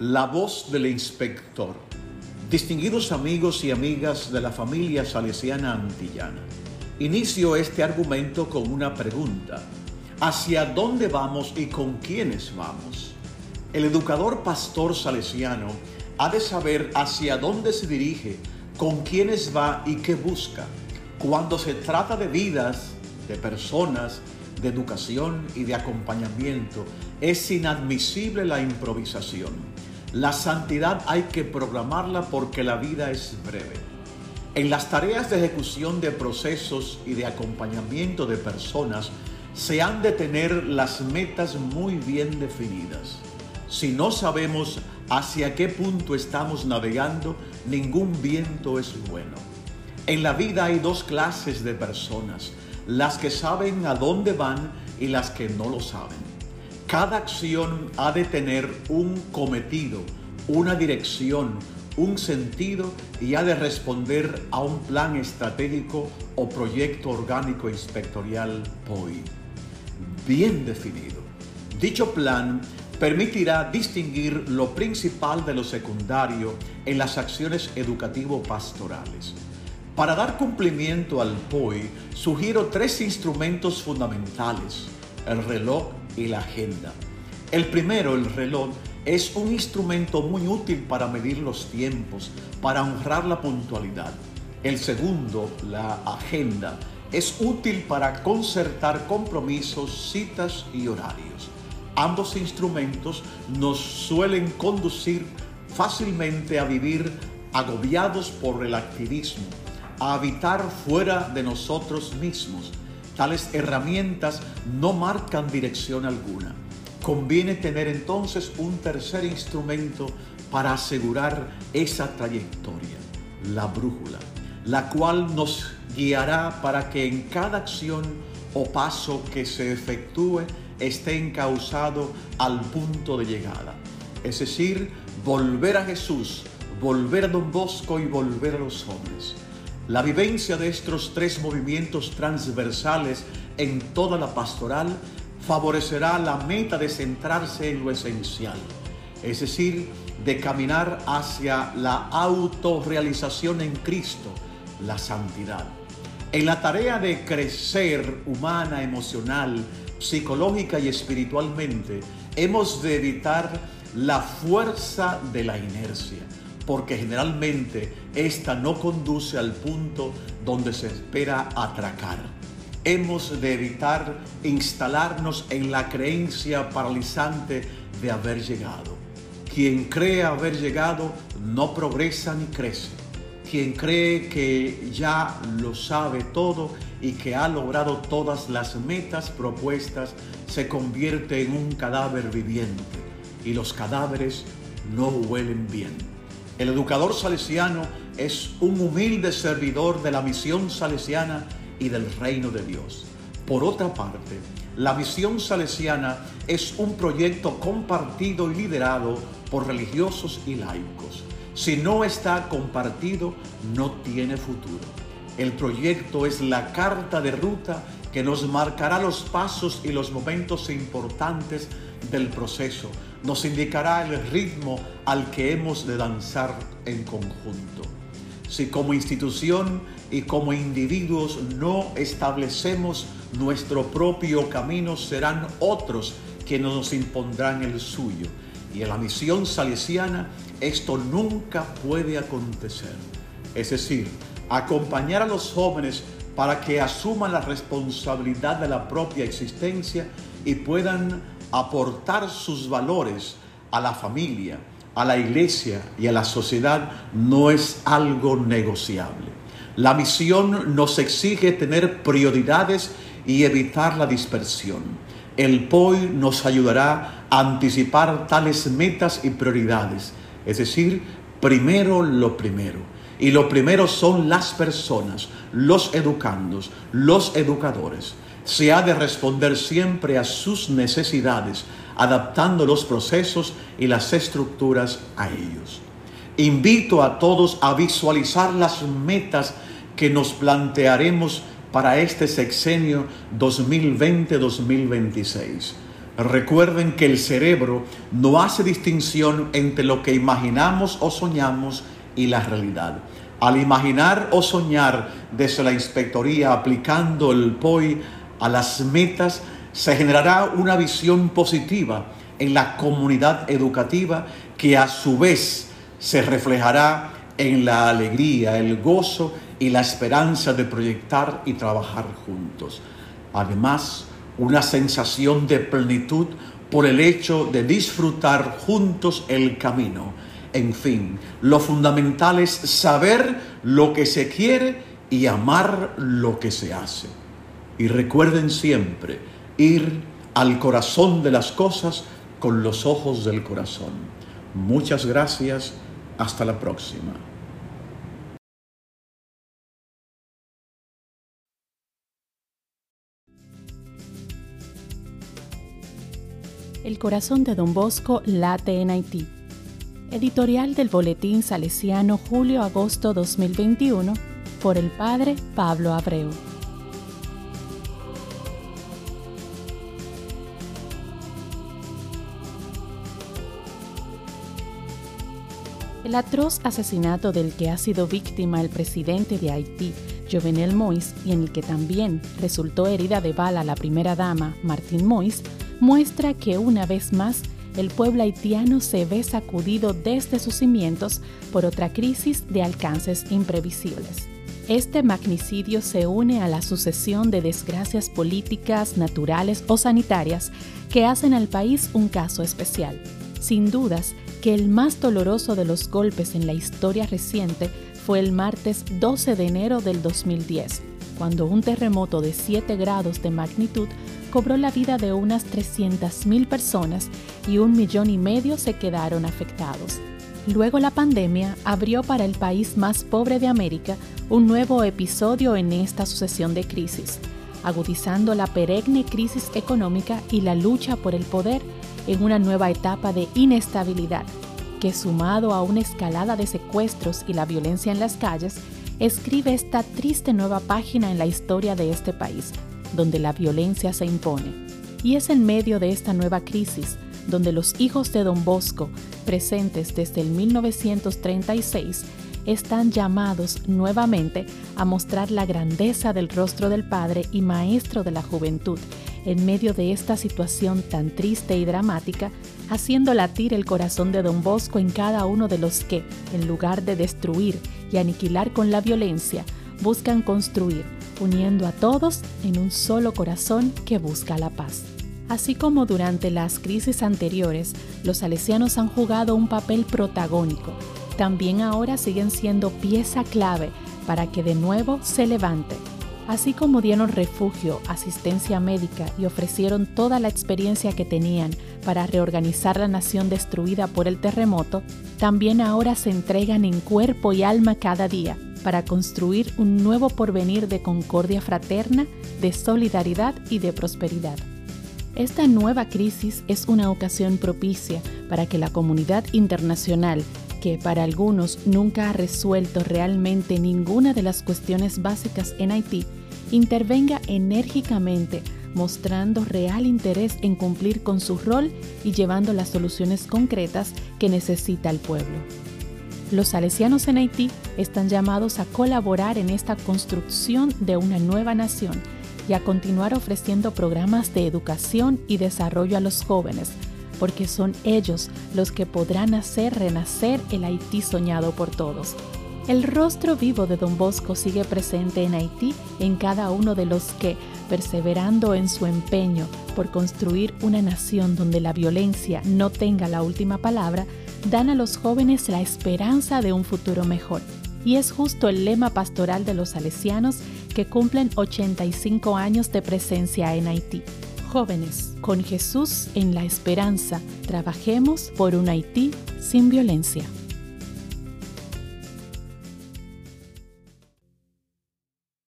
La voz del inspector. Distinguidos amigos y amigas de la familia salesiana antillana, inicio este argumento con una pregunta. ¿Hacia dónde vamos y con quiénes vamos? El educador pastor salesiano ha de saber hacia dónde se dirige, con quiénes va y qué busca. Cuando se trata de vidas, de personas, de educación y de acompañamiento, es inadmisible la improvisación. La santidad hay que programarla porque la vida es breve. En las tareas de ejecución de procesos y de acompañamiento de personas se han de tener las metas muy bien definidas. Si no sabemos hacia qué punto estamos navegando, ningún viento es bueno. En la vida hay dos clases de personas, las que saben a dónde van y las que no lo saben. Cada acción ha de tener un cometido, una dirección, un sentido y ha de responder a un plan estratégico o proyecto orgánico inspectorial POI. Bien definido. Dicho plan permitirá distinguir lo principal de lo secundario en las acciones educativo-pastorales. Para dar cumplimiento al POI, sugiero tres instrumentos fundamentales, el reloj, y la agenda. El primero, el reloj, es un instrumento muy útil para medir los tiempos, para honrar la puntualidad. El segundo, la agenda, es útil para concertar compromisos, citas y horarios. Ambos instrumentos nos suelen conducir fácilmente a vivir agobiados por el activismo, a habitar fuera de nosotros mismos, Tales herramientas no marcan dirección alguna. Conviene tener entonces un tercer instrumento para asegurar esa trayectoria, la brújula, la cual nos guiará para que en cada acción o paso que se efectúe esté encausado al punto de llegada. Es decir, volver a Jesús, volver a Don Bosco y volver a los hombres. La vivencia de estos tres movimientos transversales en toda la pastoral favorecerá la meta de centrarse en lo esencial, es decir, de caminar hacia la autorrealización en Cristo, la santidad. En la tarea de crecer humana, emocional, psicológica y espiritualmente, hemos de evitar la fuerza de la inercia porque generalmente esta no conduce al punto donde se espera atracar. Hemos de evitar instalarnos en la creencia paralizante de haber llegado. Quien cree haber llegado no progresa ni crece. Quien cree que ya lo sabe todo y que ha logrado todas las metas propuestas se convierte en un cadáver viviente y los cadáveres no huelen bien. El educador salesiano es un humilde servidor de la misión salesiana y del reino de Dios. Por otra parte, la misión salesiana es un proyecto compartido y liderado por religiosos y laicos. Si no está compartido, no tiene futuro. El proyecto es la carta de ruta que nos marcará los pasos y los momentos importantes del proceso nos indicará el ritmo al que hemos de danzar en conjunto. Si como institución y como individuos no establecemos nuestro propio camino, serán otros quienes nos impondrán el suyo. Y en la misión salesiana esto nunca puede acontecer. Es decir, acompañar a los jóvenes para que asuman la responsabilidad de la propia existencia y puedan aportar sus valores a la familia, a la iglesia y a la sociedad no es algo negociable. La misión nos exige tener prioridades y evitar la dispersión. El POI nos ayudará a anticipar tales metas y prioridades, es decir, primero lo primero. Y lo primero son las personas, los educandos, los educadores se ha de responder siempre a sus necesidades, adaptando los procesos y las estructuras a ellos. Invito a todos a visualizar las metas que nos plantearemos para este sexenio 2020-2026. Recuerden que el cerebro no hace distinción entre lo que imaginamos o soñamos y la realidad. Al imaginar o soñar desde la inspectoría aplicando el POI a las metas, se generará una visión positiva en la comunidad educativa que a su vez se reflejará en la alegría, el gozo y la esperanza de proyectar y trabajar juntos. Además, una sensación de plenitud por el hecho de disfrutar juntos el camino. En fin, lo fundamental es saber lo que se quiere y amar lo que se hace. Y recuerden siempre ir al corazón de las cosas con los ojos del corazón. Muchas gracias. Hasta la próxima. El corazón de Don Bosco late en Haití. Editorial del Boletín Salesiano Julio-Agosto 2021 por el padre Pablo Abreu. El atroz asesinato del que ha sido víctima el presidente de Haití, Jovenel Moïse, y en el que también resultó herida de bala la primera dama, Martín Moïse, muestra que una vez más el pueblo haitiano se ve sacudido desde sus cimientos por otra crisis de alcances imprevisibles. Este magnicidio se une a la sucesión de desgracias políticas, naturales o sanitarias que hacen al país un caso especial. Sin dudas que el más doloroso de los golpes en la historia reciente fue el martes 12 de enero del 2010, cuando un terremoto de 7 grados de magnitud cobró la vida de unas 300.000 personas y un millón y medio se quedaron afectados. Luego la pandemia abrió para el país más pobre de América un nuevo episodio en esta sucesión de crisis, agudizando la perenne crisis económica y la lucha por el poder en una nueva etapa de inestabilidad, que sumado a una escalada de secuestros y la violencia en las calles, escribe esta triste nueva página en la historia de este país, donde la violencia se impone. Y es en medio de esta nueva crisis donde los hijos de Don Bosco, presentes desde el 1936, están llamados nuevamente a mostrar la grandeza del rostro del Padre y Maestro de la Juventud en medio de esta situación tan triste y dramática, haciendo latir el corazón de Don Bosco en cada uno de los que, en lugar de destruir y aniquilar con la violencia, buscan construir, uniendo a todos en un solo corazón que busca la paz. Así como durante las crisis anteriores, los salesianos han jugado un papel protagónico, también ahora siguen siendo pieza clave para que de nuevo se levante. Así como dieron refugio, asistencia médica y ofrecieron toda la experiencia que tenían para reorganizar la nación destruida por el terremoto, también ahora se entregan en cuerpo y alma cada día para construir un nuevo porvenir de concordia fraterna, de solidaridad y de prosperidad. Esta nueva crisis es una ocasión propicia para que la comunidad internacional, que para algunos nunca ha resuelto realmente ninguna de las cuestiones básicas en Haití, intervenga enérgicamente mostrando real interés en cumplir con su rol y llevando las soluciones concretas que necesita el pueblo. Los salesianos en Haití están llamados a colaborar en esta construcción de una nueva nación y a continuar ofreciendo programas de educación y desarrollo a los jóvenes, porque son ellos los que podrán hacer renacer el Haití soñado por todos. El rostro vivo de Don Bosco sigue presente en Haití en cada uno de los que, perseverando en su empeño por construir una nación donde la violencia no tenga la última palabra, dan a los jóvenes la esperanza de un futuro mejor. Y es justo el lema pastoral de los salesianos que cumplen 85 años de presencia en Haití. Jóvenes, con Jesús en la esperanza, trabajemos por un Haití sin violencia.